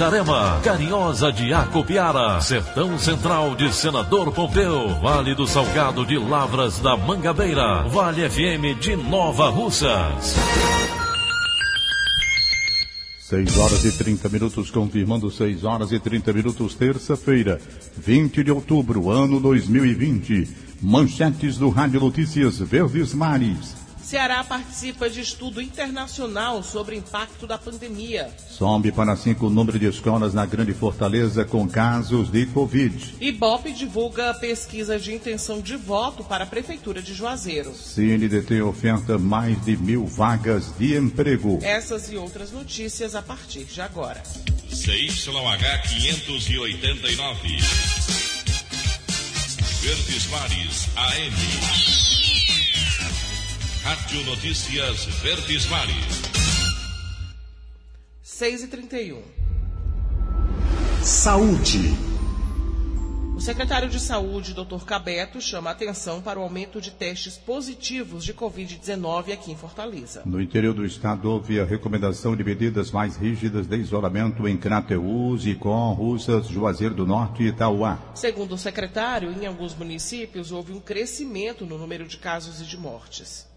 Itarema, Carinhosa de Acopiara, Sertão Central de Senador Pompeu, Vale do Salgado de Lavras da Mangabeira, Vale FM de Nova Russas. 6 horas e 30 minutos, confirmando 6 horas e 30 minutos, terça-feira, 20 de outubro, ano 2020. Manchetes do Rádio Notícias Verdes Mares. Ceará participa de estudo internacional sobre o impacto da pandemia. Sobe para cinco o número de escolas na Grande Fortaleza com casos de Covid. Ibope divulga pesquisa de intenção de voto para a Prefeitura de Juazeiro. CNDT oferta mais de mil vagas de emprego. Essas e outras notícias a partir de agora. CYH 589. Verdes Mares AM. Rádio Notícias Verdes Mares. 6 e 31 Saúde. O secretário de Saúde, Dr. Cabeto, chama atenção para o aumento de testes positivos de Covid-19 aqui em Fortaleza. No interior do estado, houve a recomendação de medidas mais rígidas de isolamento em Crateús, Icó, Russas, Juazeiro do Norte e Itauá. Segundo o secretário, em alguns municípios houve um crescimento no número de casos e de mortes.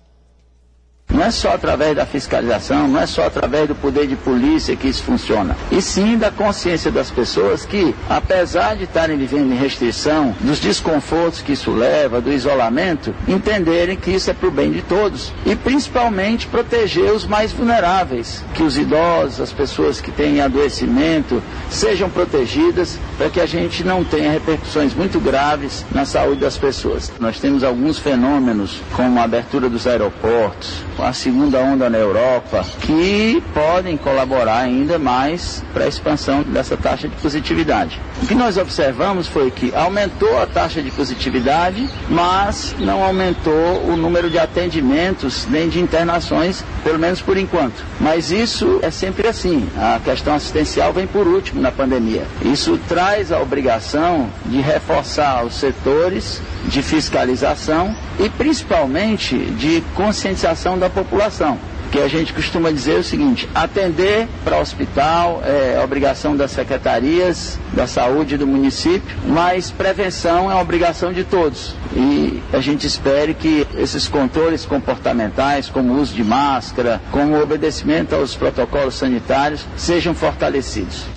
Não é só através da fiscalização, não é só através do poder de polícia que isso funciona. E sim da consciência das pessoas que, apesar de estarem vivendo em restrição, dos desconfortos que isso leva, do isolamento, entenderem que isso é para o bem de todos. E principalmente proteger os mais vulneráveis, que os idosos, as pessoas que têm adoecimento, sejam protegidas para que a gente não tenha repercussões muito graves na saúde das pessoas. Nós temos alguns fenômenos, como a abertura dos aeroportos, a segunda onda na Europa, que podem colaborar ainda mais para a expansão dessa taxa de positividade. O que nós observamos foi que aumentou a taxa de positividade, mas não aumentou o número de atendimentos nem de internações, pelo menos por enquanto. Mas isso é sempre assim. A questão assistencial vem por último na pandemia. Isso traz a obrigação de reforçar os setores de fiscalização e principalmente de conscientização da população. Que a gente costuma dizer o seguinte: atender para o hospital é obrigação das secretarias da saúde do município, mas prevenção é obrigação de todos. E a gente espere que esses controles comportamentais, como o uso de máscara, como o obedecimento aos protocolos sanitários, sejam fortalecidos.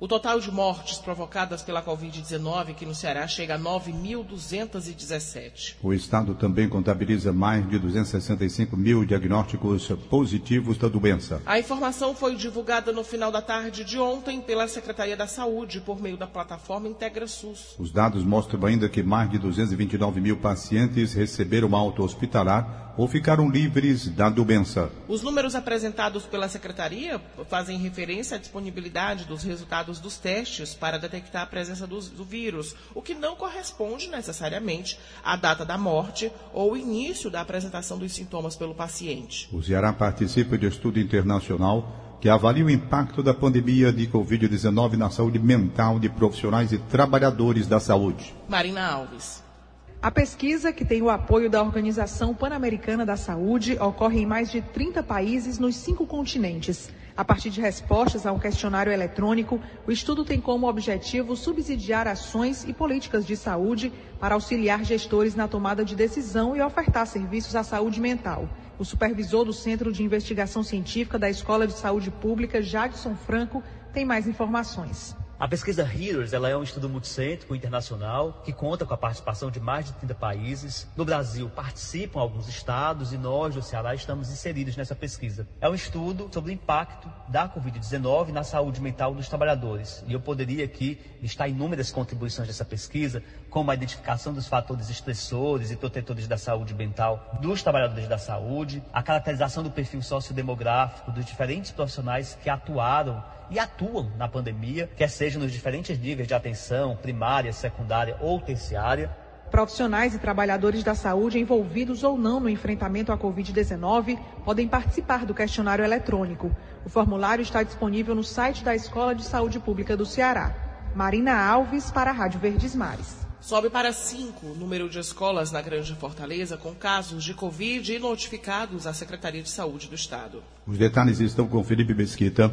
O total de mortes provocadas pela Covid-19 aqui no Ceará chega a 9.217. O Estado também contabiliza mais de 265 mil diagnósticos positivos da doença. A informação foi divulgada no final da tarde de ontem pela Secretaria da Saúde por meio da plataforma Integra SUS. Os dados mostram ainda que mais de 229 mil pacientes receberam alta hospitalar ou ficaram livres da doença. Os números apresentados pela Secretaria fazem referência à disponibilidade dos resultados dos testes para detectar a presença do, do vírus, o que não corresponde necessariamente à data da morte ou início da apresentação dos sintomas pelo paciente. O Ceará participa de estudo internacional que avalia o impacto da pandemia de Covid-19 na saúde mental de profissionais e trabalhadores da saúde. Marina Alves. A pesquisa, que tem o apoio da Organização Pan-Americana da Saúde, ocorre em mais de 30 países nos cinco continentes. A partir de respostas a um questionário eletrônico, o estudo tem como objetivo subsidiar ações e políticas de saúde para auxiliar gestores na tomada de decisão e ofertar serviços à saúde mental. O supervisor do Centro de Investigação Científica da Escola de Saúde Pública, Jadson Franco, tem mais informações. A pesquisa HEROES ela é um estudo multicêntrico internacional que conta com a participação de mais de 30 países. No Brasil participam alguns estados e nós do Ceará estamos inseridos nessa pesquisa. É um estudo sobre o impacto da Covid-19 na saúde mental dos trabalhadores. E eu poderia aqui listar inúmeras contribuições dessa pesquisa, como a identificação dos fatores estressores e protetores da saúde mental dos trabalhadores da saúde, a caracterização do perfil sociodemográfico dos diferentes profissionais que atuaram e atuam na pandemia, quer seja nos diferentes níveis de atenção, primária, secundária ou terciária. Profissionais e trabalhadores da saúde envolvidos ou não no enfrentamento à Covid-19 podem participar do questionário eletrônico. O formulário está disponível no site da Escola de Saúde Pública do Ceará. Marina Alves, para a Rádio Verdes Mares. Sobe para cinco o número de escolas na Grande Fortaleza com casos de Covid e notificados à Secretaria de Saúde do Estado. Os detalhes estão com Felipe Mesquita.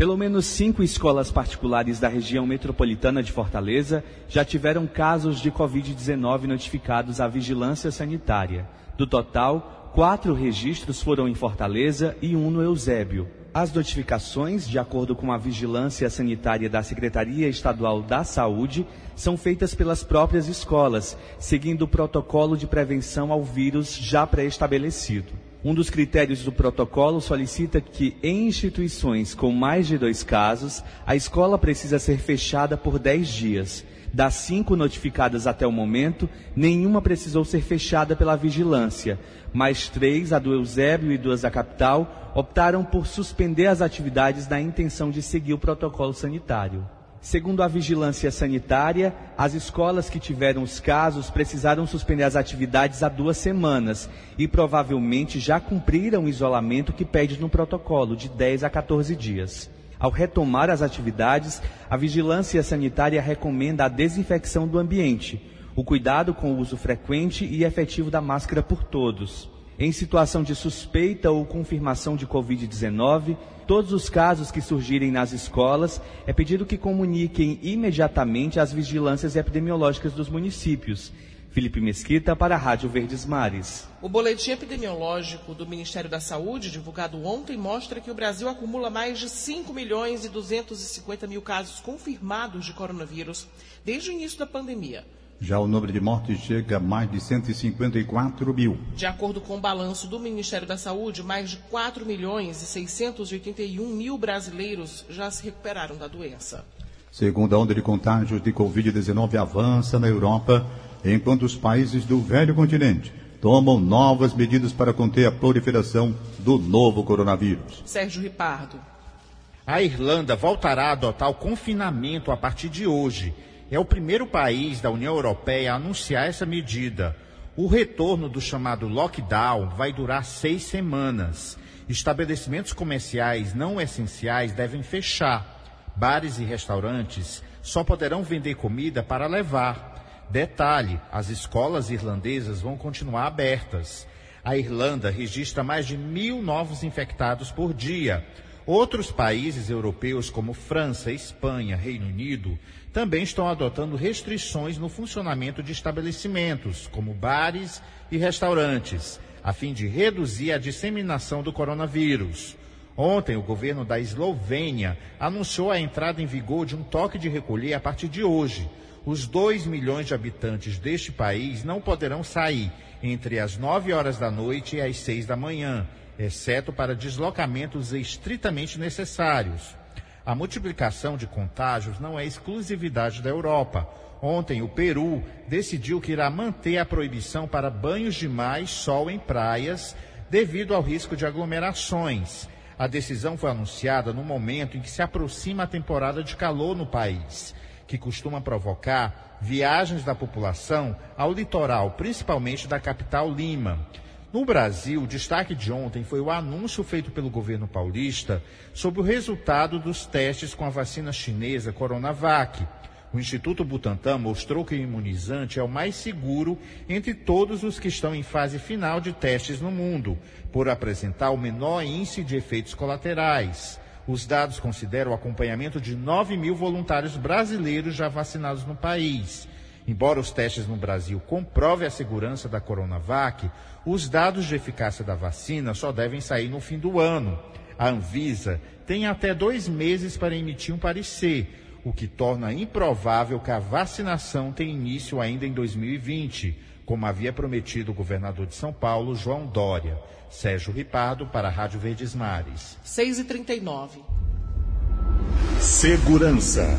Pelo menos cinco escolas particulares da região metropolitana de Fortaleza já tiveram casos de Covid-19 notificados à vigilância sanitária. Do total, quatro registros foram em Fortaleza e um no Eusébio. As notificações, de acordo com a vigilância sanitária da Secretaria Estadual da Saúde, são feitas pelas próprias escolas, seguindo o protocolo de prevenção ao vírus já pré-estabelecido. Um dos critérios do protocolo solicita que, em instituições com mais de dois casos, a escola precisa ser fechada por 10 dias. Das cinco notificadas até o momento, nenhuma precisou ser fechada pela vigilância, mas três, a do Eusébio e duas da capital, optaram por suspender as atividades na intenção de seguir o protocolo sanitário. Segundo a vigilância sanitária, as escolas que tiveram os casos precisaram suspender as atividades há duas semanas e provavelmente já cumpriram o isolamento que pede no protocolo, de 10 a 14 dias. Ao retomar as atividades, a vigilância sanitária recomenda a desinfecção do ambiente, o cuidado com o uso frequente e efetivo da máscara por todos. Em situação de suspeita ou confirmação de Covid-19, todos os casos que surgirem nas escolas, é pedido que comuniquem imediatamente às vigilâncias epidemiológicas dos municípios. Felipe Mesquita para a Rádio Verdes Mares. O boletim epidemiológico do Ministério da Saúde, divulgado ontem, mostra que o Brasil acumula mais de 5 milhões e 250 mil casos confirmados de coronavírus desde o início da pandemia. Já o número de mortes chega a mais de 154 mil. De acordo com o balanço do Ministério da Saúde, mais de 4 milhões e 681 mil brasileiros já se recuperaram da doença. Segunda onda de contágios de Covid-19 avança na Europa, enquanto os países do velho continente tomam novas medidas para conter a proliferação do novo coronavírus. Sérgio Ripardo. A Irlanda voltará a adotar o confinamento a partir de hoje é o primeiro país da União Europeia a anunciar essa medida. O retorno do chamado lockdown vai durar seis semanas. Estabelecimentos comerciais não essenciais devem fechar. Bares e restaurantes só poderão vender comida para levar. Detalhe: as escolas irlandesas vão continuar abertas. A Irlanda registra mais de mil novos infectados por dia. Outros países europeus, como França, Espanha, Reino Unido, também estão adotando restrições no funcionamento de estabelecimentos, como bares e restaurantes, a fim de reduzir a disseminação do coronavírus. Ontem, o governo da Eslovênia anunciou a entrada em vigor de um toque de recolher a partir de hoje. Os 2 milhões de habitantes deste país não poderão sair entre as 9 horas da noite e as 6 da manhã, exceto para deslocamentos estritamente necessários. A multiplicação de contágios não é exclusividade da Europa. Ontem, o Peru decidiu que irá manter a proibição para banhos de mar e sol em praias devido ao risco de aglomerações. A decisão foi anunciada no momento em que se aproxima a temporada de calor no país, que costuma provocar viagens da população ao litoral, principalmente da capital Lima. No Brasil, o destaque de ontem foi o anúncio feito pelo governo paulista sobre o resultado dos testes com a vacina chinesa Coronavac. O Instituto Butantan mostrou que o imunizante é o mais seguro entre todos os que estão em fase final de testes no mundo, por apresentar o menor índice de efeitos colaterais. Os dados consideram o acompanhamento de 9 mil voluntários brasileiros já vacinados no país. Embora os testes no Brasil comprovem a segurança da Coronavac, os dados de eficácia da vacina só devem sair no fim do ano. A Anvisa tem até dois meses para emitir um parecer. o que torna improvável que a vacinação tenha início ainda em 2020, como havia prometido o governador de São Paulo, João Dória. Sérgio Ripardo, para a Rádio Verdes Mares. 6 e 39 Segurança.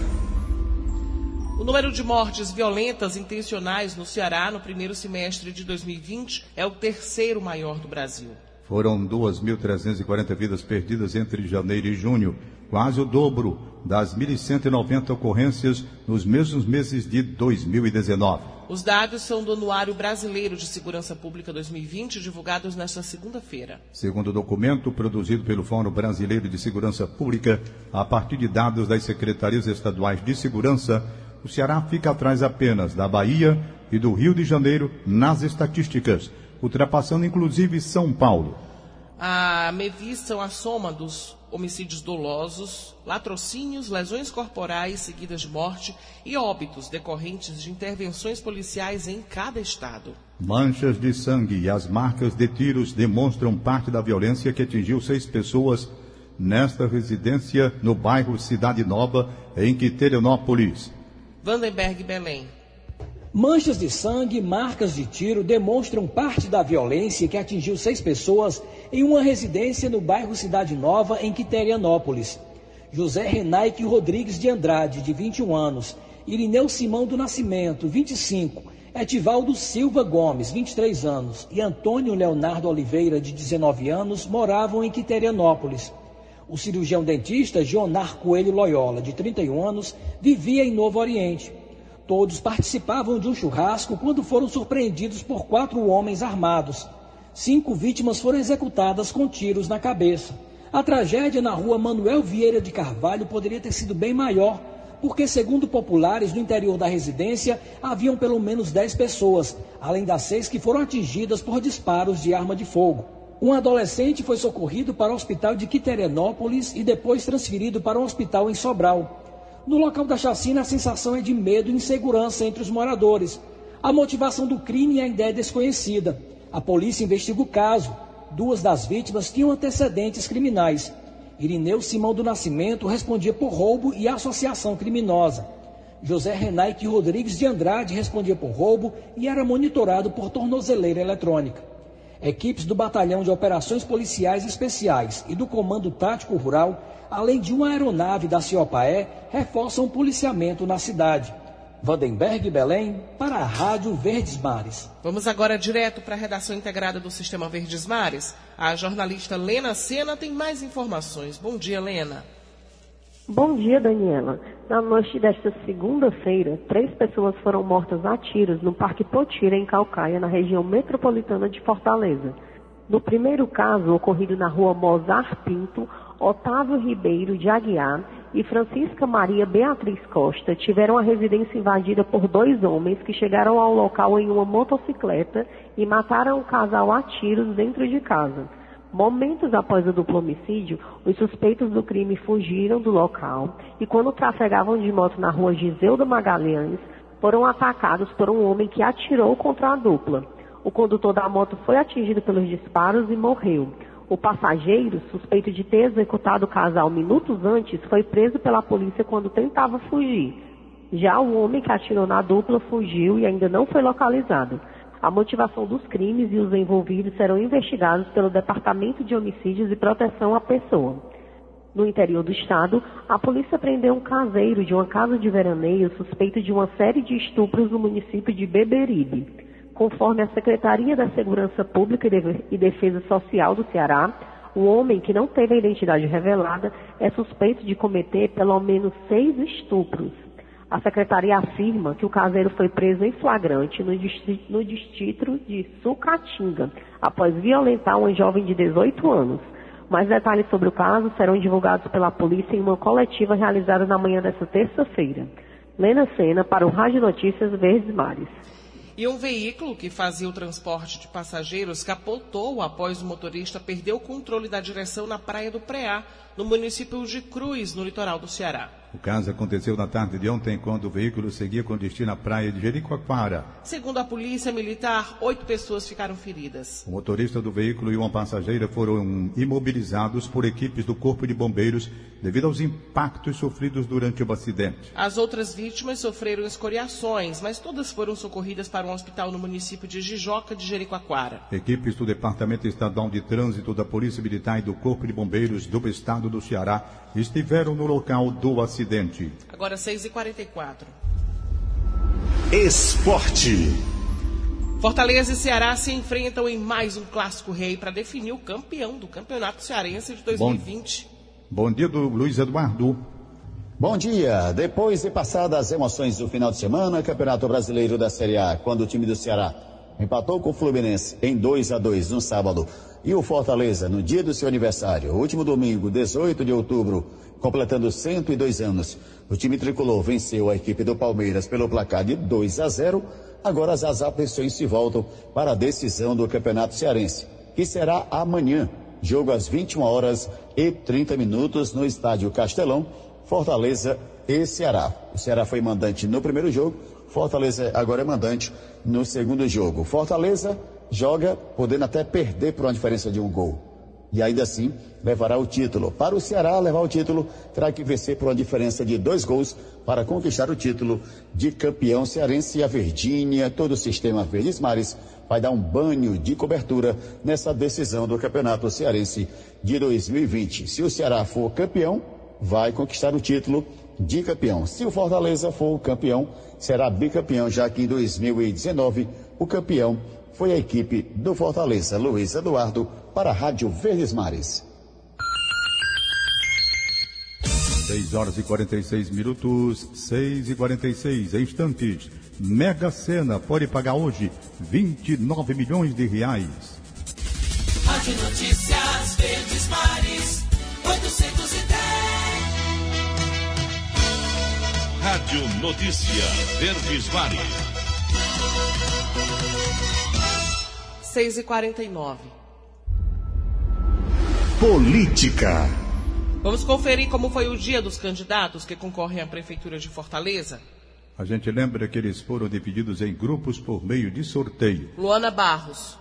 O número de mortes violentas intencionais no Ceará no primeiro semestre de 2020 é o terceiro maior do Brasil. Foram 2.340 vidas perdidas entre janeiro e junho, quase o dobro das 1.190 ocorrências nos mesmos meses de 2019. Os dados são do Anuário Brasileiro de Segurança Pública 2020, divulgados nesta segunda-feira. Segundo o documento produzido pelo Fórum Brasileiro de Segurança Pública, a partir de dados das secretarias estaduais de segurança, o Ceará fica atrás apenas da Bahia e do Rio de Janeiro nas estatísticas, ultrapassando inclusive São Paulo. A MEVI são a soma dos homicídios dolosos, latrocínios, lesões corporais seguidas de morte e óbitos decorrentes de intervenções policiais em cada estado. Manchas de sangue e as marcas de tiros demonstram parte da violência que atingiu seis pessoas nesta residência no bairro Cidade Nova, em Quiterianópolis. Vandenberg Belém. Manchas de sangue marcas de tiro demonstram parte da violência que atingiu seis pessoas em uma residência no bairro Cidade Nova, em Quiterianópolis. José Renaique Rodrigues de Andrade, de 21 anos, Irineu Simão do Nascimento, 25, Etivaldo Silva Gomes, 23 anos, e Antônio Leonardo Oliveira, de 19 anos, moravam em Quiterianópolis. O cirurgião dentista Jonar Coelho Loyola, de 31 anos, vivia em Novo Oriente. Todos participavam de um churrasco quando foram surpreendidos por quatro homens armados. Cinco vítimas foram executadas com tiros na cabeça. A tragédia na rua Manuel Vieira de Carvalho poderia ter sido bem maior, porque, segundo populares, no interior da residência haviam pelo menos dez pessoas, além das seis que foram atingidas por disparos de arma de fogo. Um adolescente foi socorrido para o hospital de Quiterenópolis e depois transferido para um hospital em Sobral. No local da chacina, a sensação é de medo e insegurança entre os moradores. A motivação do crime ainda é desconhecida. A polícia investiga o caso. Duas das vítimas tinham antecedentes criminais. Irineu Simão do Nascimento respondia por roubo e associação criminosa. José Renaike Rodrigues de Andrade respondia por roubo e era monitorado por tornozeleira eletrônica. Equipes do Batalhão de Operações Policiais Especiais e do Comando Tático Rural além de uma aeronave da Ciopaé, reforçam o policiamento na cidade. Vandenberg Belém, para a Rádio Verdes Mares. Vamos agora direto para a redação integrada do Sistema Verdes Mares. A jornalista Lena Sena tem mais informações. Bom dia, Lena. Bom dia, Daniela. Na noite desta segunda-feira, três pessoas foram mortas a tiros no Parque Potira, em Calcaia, na região metropolitana de Fortaleza. No primeiro caso, ocorrido na rua Mozart Pinto, Otávio Ribeiro de Aguiar e Francisca Maria Beatriz Costa tiveram a residência invadida por dois homens que chegaram ao local em uma motocicleta e mataram o casal a tiros dentro de casa. Momentos após o duplo homicídio, os suspeitos do crime fugiram do local e, quando trafegavam de moto na rua Giseuda Magalhães, foram atacados por um homem que atirou contra a dupla. O condutor da moto foi atingido pelos disparos e morreu. O passageiro, suspeito de ter executado o casal minutos antes, foi preso pela polícia quando tentava fugir. Já o homem que atirou na dupla fugiu e ainda não foi localizado. A motivação dos crimes e os envolvidos serão investigados pelo Departamento de Homicídios e Proteção à Pessoa. No interior do estado, a polícia prendeu um caseiro de uma casa de veraneio suspeito de uma série de estupros no município de Beberibe. Conforme a Secretaria da Segurança Pública e Defesa Social do Ceará, o homem que não teve a identidade revelada é suspeito de cometer pelo menos seis estupros. A secretaria afirma que o caseiro foi preso em flagrante no distrito, no distrito de Sucatinga, após violentar uma jovem de 18 anos. Mais detalhes sobre o caso serão divulgados pela polícia em uma coletiva realizada na manhã desta terça-feira. Lena Sena para o Rádio Notícias Verdes Mares. E um veículo que fazia o transporte de passageiros capotou após o motorista perder o controle da direção na Praia do Preá, no município de Cruz, no litoral do Ceará. O caso aconteceu na tarde de ontem, quando o veículo seguia com destino à praia de Jericoacoara. Segundo a polícia militar, oito pessoas ficaram feridas. O motorista do veículo e uma passageira foram imobilizados por equipes do Corpo de Bombeiros devido aos impactos sofridos durante o acidente. As outras vítimas sofreram escoriações, mas todas foram socorridas para um hospital no município de Jijoca de Jericoacoara. Equipes do Departamento Estadual de Trânsito da Polícia Militar e do Corpo de Bombeiros do Estado do Ceará estiveram no local do acidente. Agora 6h44. Esporte. Fortaleza e Ceará se enfrentam em mais um clássico rei para definir o campeão do Campeonato Cearense de 2020. Bom, bom dia do Luiz Eduardo. Bom dia. Depois de passadas as emoções do final de semana, Campeonato Brasileiro da Série A, quando o time do Ceará empatou com o Fluminense em 2 a 2 no sábado e o Fortaleza no dia do seu aniversário, último domingo, 18 de outubro, completando 102 anos. O time tricolor venceu a equipe do Palmeiras pelo placar de 2 a 0. Agora as apreensões se voltam para a decisão do Campeonato Cearense, que será amanhã. Jogo às 21 horas e 30 minutos no estádio Castelão, Fortaleza e Ceará. O Ceará foi mandante no primeiro jogo, Fortaleza agora é mandante no segundo jogo. Fortaleza joga podendo até perder por uma diferença de um gol e ainda assim levará o título. Para o Ceará levar o título, terá que vencer por uma diferença de dois gols para conquistar o título de campeão cearense. E a Verdinha, todo o sistema Verdes Mares, vai dar um banho de cobertura nessa decisão do Campeonato Cearense de 2020. Se o Ceará for campeão, vai conquistar o título de campeão. Se o Fortaleza for campeão, será bicampeão, já que em 2019 o campeão foi a equipe do Fortaleza. Luiz Eduardo para a Rádio Verdes Mares. 6 horas e 46 minutos, 6 e 46 instantes. Mega Sena pode pagar hoje 29 milhões de reais. Rádio Notícias Verdes Mares, 810. Rádio Notícia Verdes Mares. 6 e 49 Política. Vamos conferir como foi o dia dos candidatos que concorrem à Prefeitura de Fortaleza? A gente lembra que eles foram divididos em grupos por meio de sorteio. Luana Barros.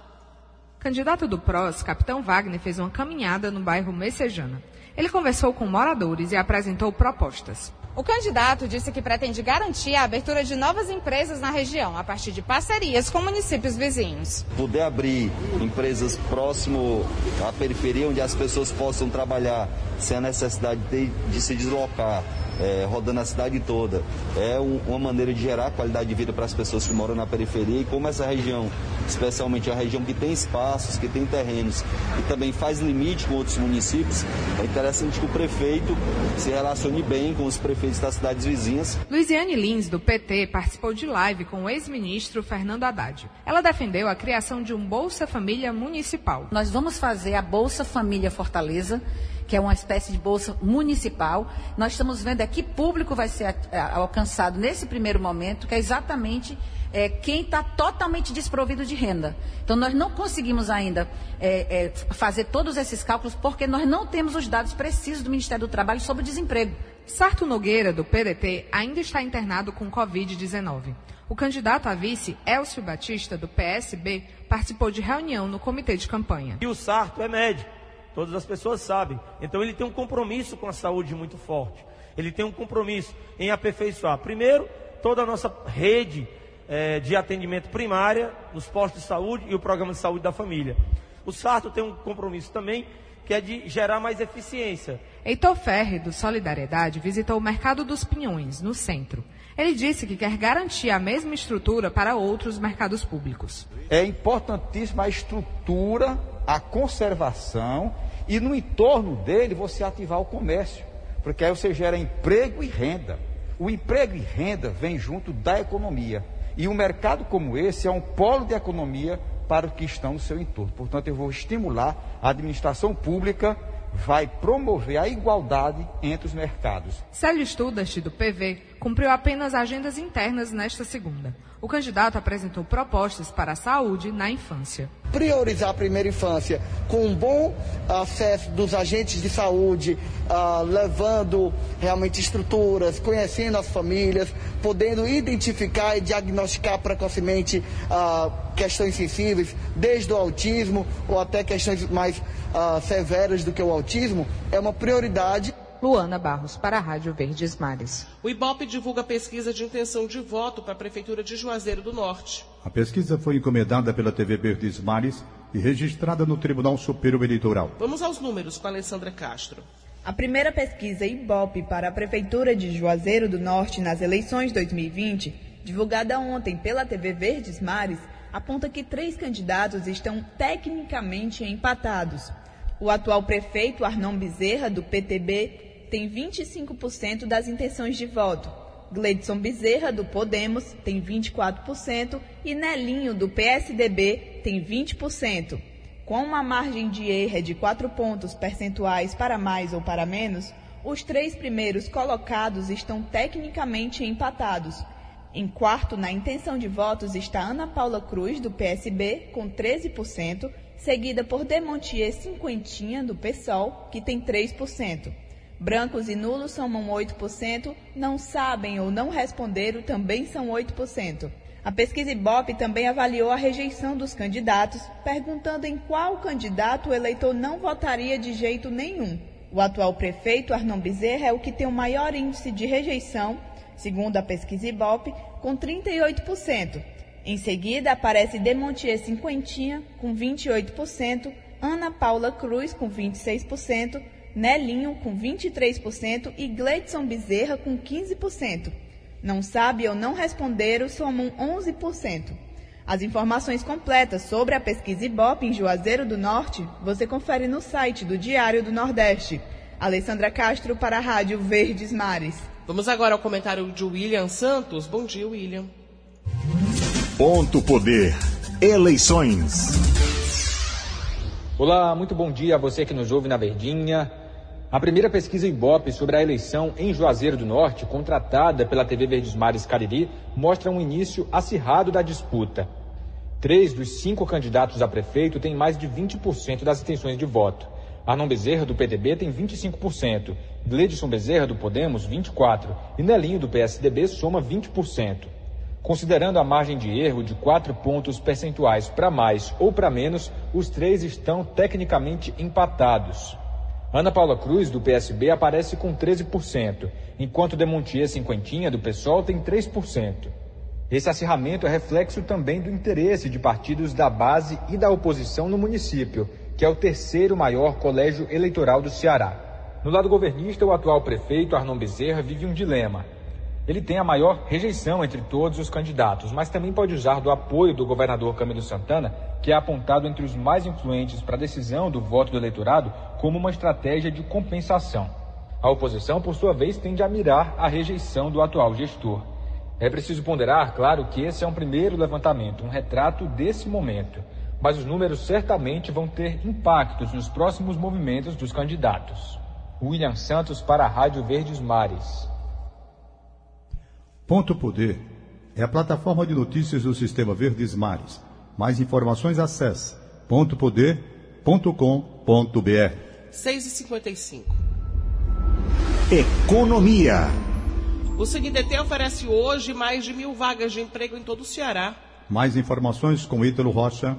Candidato do PROS, Capitão Wagner fez uma caminhada no bairro Messejana. Ele conversou com moradores e apresentou propostas. O candidato disse que pretende garantir a abertura de novas empresas na região, a partir de parcerias com municípios vizinhos. Poder abrir empresas próximo à periferia, onde as pessoas possam trabalhar sem a necessidade de, de se deslocar, é, rodando a cidade toda. É um, uma maneira de gerar qualidade de vida para as pessoas que moram na periferia e como essa região, especialmente a região que tem espaços, que tem terrenos e também faz limite com outros municípios, é interessante que o prefeito se relacione bem com os prefeitos das cidades vizinhas. Luiziane Lins, do PT, participou de live com o ex-ministro Fernando Haddad. Ela defendeu a criação de um Bolsa Família Municipal. Nós vamos fazer a Bolsa Família Fortaleza que é uma espécie de bolsa municipal. Nós estamos vendo aqui público vai ser alcançado nesse primeiro momento, que é exatamente é, quem está totalmente desprovido de renda. Então, nós não conseguimos ainda é, é, fazer todos esses cálculos porque nós não temos os dados precisos do Ministério do Trabalho sobre o desemprego. Sarto Nogueira, do PDT, ainda está internado com Covid-19. O candidato a vice, Elcio Batista, do PSB, participou de reunião no comitê de campanha. E o Sarto é médico. Todas as pessoas sabem. Então ele tem um compromisso com a saúde muito forte. Ele tem um compromisso em aperfeiçoar, primeiro, toda a nossa rede é, de atendimento primária, nos postos de saúde e o programa de saúde da família. O Sarto tem um compromisso também que é de gerar mais eficiência. Heitor Ferre, do Solidariedade, visitou o Mercado dos Pinhões, no centro. Ele disse que quer garantir a mesma estrutura para outros mercados públicos. É importantíssima a estrutura, a conservação e no entorno dele você ativar o comércio, porque aí você gera emprego e renda. O emprego e renda vem junto da economia. E um mercado como esse é um polo de economia para os que estão no seu entorno. Portanto, eu vou estimular a administração pública vai promover a igualdade entre os mercados. Célio Studart, do PV, cumpriu apenas agendas internas nesta segunda. O candidato apresentou propostas para a saúde na infância. Priorizar a primeira infância com um bom acesso dos agentes de saúde, uh, levando realmente estruturas, conhecendo as famílias, podendo identificar e diagnosticar precocemente uh, questões sensíveis, desde o autismo ou até questões mais severas do que o autismo, é uma prioridade. Luana Barros, para a Rádio Verdes Mares. O IBOP divulga pesquisa de intenção de voto para a Prefeitura de Juazeiro do Norte. A pesquisa foi encomendada pela TV Verdes Mares e registrada no Tribunal Superior Eleitoral. Vamos aos números com a Alessandra Castro. A primeira pesquisa IBOP para a Prefeitura de Juazeiro do Norte nas eleições 2020, divulgada ontem pela TV Verdes Mares, aponta que três candidatos estão tecnicamente empatados. O atual prefeito Arnon Bezerra, do PTB, tem 25% das intenções de voto. Gleidson Bezerra, do Podemos, tem 24% e Nelinho, do PSDB, tem 20%. Com uma margem de erro de 4 pontos percentuais para mais ou para menos, os três primeiros colocados estão tecnicamente empatados. Em quarto, na intenção de votos, está Ana Paula Cruz, do PSB, com 13%, seguida por Demontier Cinquentinha, do PSOL, que tem 3%. Brancos e nulos somam 8%, não sabem ou não responderam também são 8%. A pesquisa Ibope também avaliou a rejeição dos candidatos, perguntando em qual candidato o eleitor não votaria de jeito nenhum. O atual prefeito, Arnon Bezerra, é o que tem o maior índice de rejeição, segundo a pesquisa Ibope, com 38%. Em seguida, aparece Demontier Cinquentinha, com 28%, Ana Paula Cruz, com 26%, Nelinho com 23% e Gleidson Bezerra com 15%. Não sabe ou não responderam somam 11%. As informações completas sobre a pesquisa Ibope em Juazeiro do Norte você confere no site do Diário do Nordeste. Alessandra Castro para a Rádio Verdes Mares. Vamos agora ao comentário de William Santos. Bom dia, William. Ponto Poder. Eleições. Olá, muito bom dia a você que nos ouve na Verdinha. A primeira pesquisa Ibope sobre a eleição em Juazeiro do Norte, contratada pela TV Verdes Mares Cariri, mostra um início acirrado da disputa. Três dos cinco candidatos a prefeito têm mais de 20% das intenções de voto. Arnon Bezerra, do PDB, tem 25%, Gledson Bezerra, do Podemos, 24% e Nelinho, do PSDB, soma 20%. Considerando a margem de erro de quatro pontos percentuais para mais ou para menos, os três estão tecnicamente empatados. Ana Paula Cruz, do PSB, aparece com 13%, enquanto Demontier Cinquentinha, do PSOL, tem 3%. Esse acirramento é reflexo também do interesse de partidos da base e da oposição no município, que é o terceiro maior colégio eleitoral do Ceará. No lado governista, o atual prefeito Arnon Bezerra vive um dilema. Ele tem a maior rejeição entre todos os candidatos, mas também pode usar do apoio do governador Camilo Santana, que é apontado entre os mais influentes para a decisão do voto do eleitorado, como uma estratégia de compensação. A oposição, por sua vez, tende a mirar a rejeição do atual gestor. É preciso ponderar, claro, que esse é um primeiro levantamento, um retrato desse momento, mas os números certamente vão ter impactos nos próximos movimentos dos candidatos. William Santos para a Rádio Verdes Mares. Ponto Poder é a plataforma de notícias do Sistema Verdes Mares. Mais informações acesse pontopoder.com.br. 6 e 55 Economia. O CNDT oferece hoje mais de mil vagas de emprego em todo o Ceará. Mais informações com Ítalo Rocha.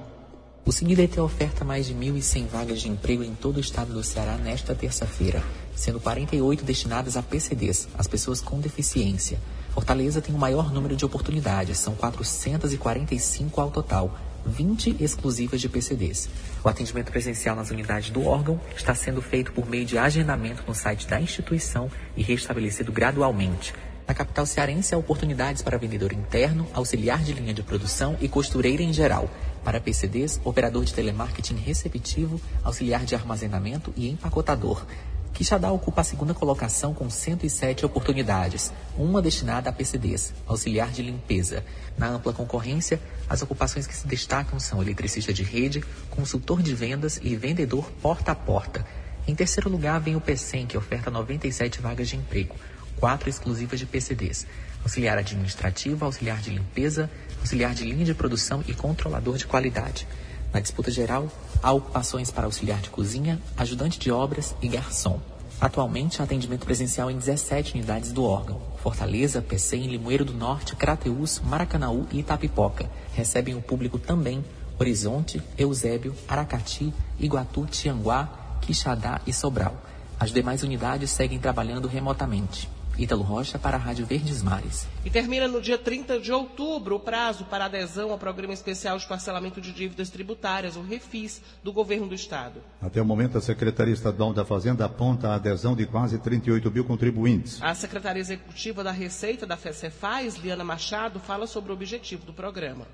O CNDT oferta mais de 1.100 vagas de emprego em todo o estado do Ceará nesta terça-feira, sendo 48 destinadas a PCDs, as pessoas com deficiência. Fortaleza tem o maior número de oportunidades, são 445 ao total, 20 exclusivas de PCDs. O atendimento presencial nas unidades do órgão está sendo feito por meio de agendamento no site da instituição e restabelecido gradualmente. Na capital cearense, há oportunidades para vendedor interno, auxiliar de linha de produção e costureira em geral. Para PCDs, operador de telemarketing receptivo, auxiliar de armazenamento e empacotador. Quixadá ocupa a segunda colocação com 107 oportunidades, uma destinada a PCDs, auxiliar de limpeza. Na ampla concorrência, as ocupações que se destacam são eletricista de rede, consultor de vendas e vendedor porta a porta. Em terceiro lugar vem o PECEM, que oferta 97 vagas de emprego. quatro exclusivas de PCDs: auxiliar administrativo, auxiliar de limpeza, auxiliar de linha de produção e controlador de qualidade. Na disputa geral, há ocupações para auxiliar de cozinha, ajudante de obras e garçom. Atualmente, há atendimento presencial em 17 unidades do órgão. Fortaleza, em Limoeiro do Norte, Crateús, Maracanaú e Itapipoca. Recebem o público também Horizonte, Eusébio, Aracati, Iguatu, Tianguá, Quixadá e Sobral. As demais unidades seguem trabalhando remotamente. Ítalo Rocha para a Rádio Verdes Mares. E termina no dia 30 de outubro o prazo para adesão ao Programa Especial de Parcelamento de Dívidas Tributárias, o REFIS, do Governo do Estado. Até o momento, a Secretaria Estadual da Fazenda aponta a adesão de quase 38 mil contribuintes. A Secretaria Executiva da Receita da FECEFAS, Liana Machado, fala sobre o objetivo do programa.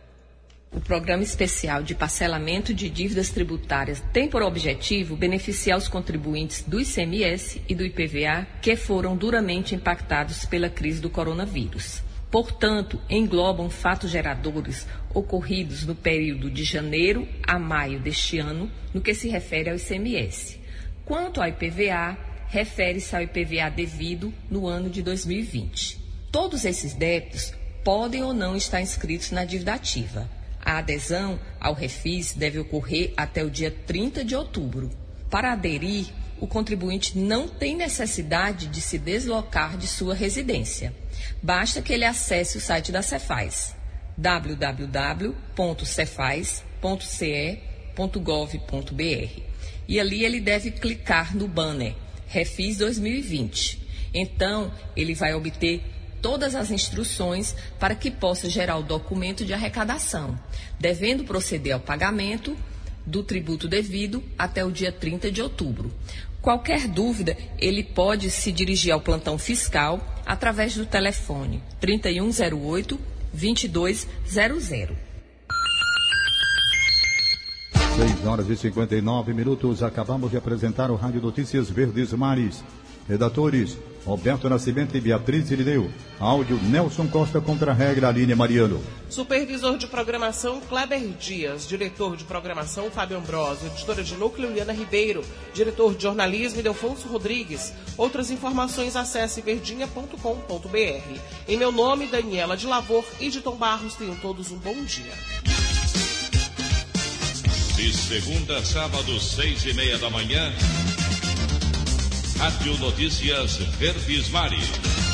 O Programa Especial de Parcelamento de Dívidas Tributárias tem por objetivo beneficiar os contribuintes do ICMS e do IPVA que foram duramente impactados pela crise do coronavírus. Portanto, englobam fatos geradores ocorridos no período de janeiro a maio deste ano, no que se refere ao ICMS. Quanto ao IPVA, refere-se ao IPVA devido no ano de 2020. Todos esses débitos podem ou não estar inscritos na dívida ativa. A adesão ao refis deve ocorrer até o dia 30 de outubro. Para aderir, o contribuinte não tem necessidade de se deslocar de sua residência. Basta que ele acesse o site da Cefaz www.cefaz.ce.gov.br e ali ele deve clicar no banner Refis 2020. Então, ele vai obter todas as instruções para que possa gerar o documento de arrecadação, devendo proceder ao pagamento do tributo devido até o dia 30 de outubro. Qualquer dúvida, ele pode se dirigir ao plantão fiscal através do telefone 3108 2200. 6 horas e 59 minutos. Acabamos de apresentar o Rádio Notícias Verdes Mares. Redatores Roberto Nascimento e Beatriz Irineu. Áudio Nelson Costa contra a regra Aline Mariano. Supervisor de programação Kleber Dias. Diretor de programação Fábio Ambrosio. Editora de núcleo Liana Ribeiro. Diretor de jornalismo Idelfonso Rodrigues. Outras informações acesse verdinha.com.br. Em meu nome, Daniela de Lavor e de Tom Barros. Tenham todos um bom dia. De segunda a sábado, seis e meia da manhã. Rádio Notícias Verdes Mares.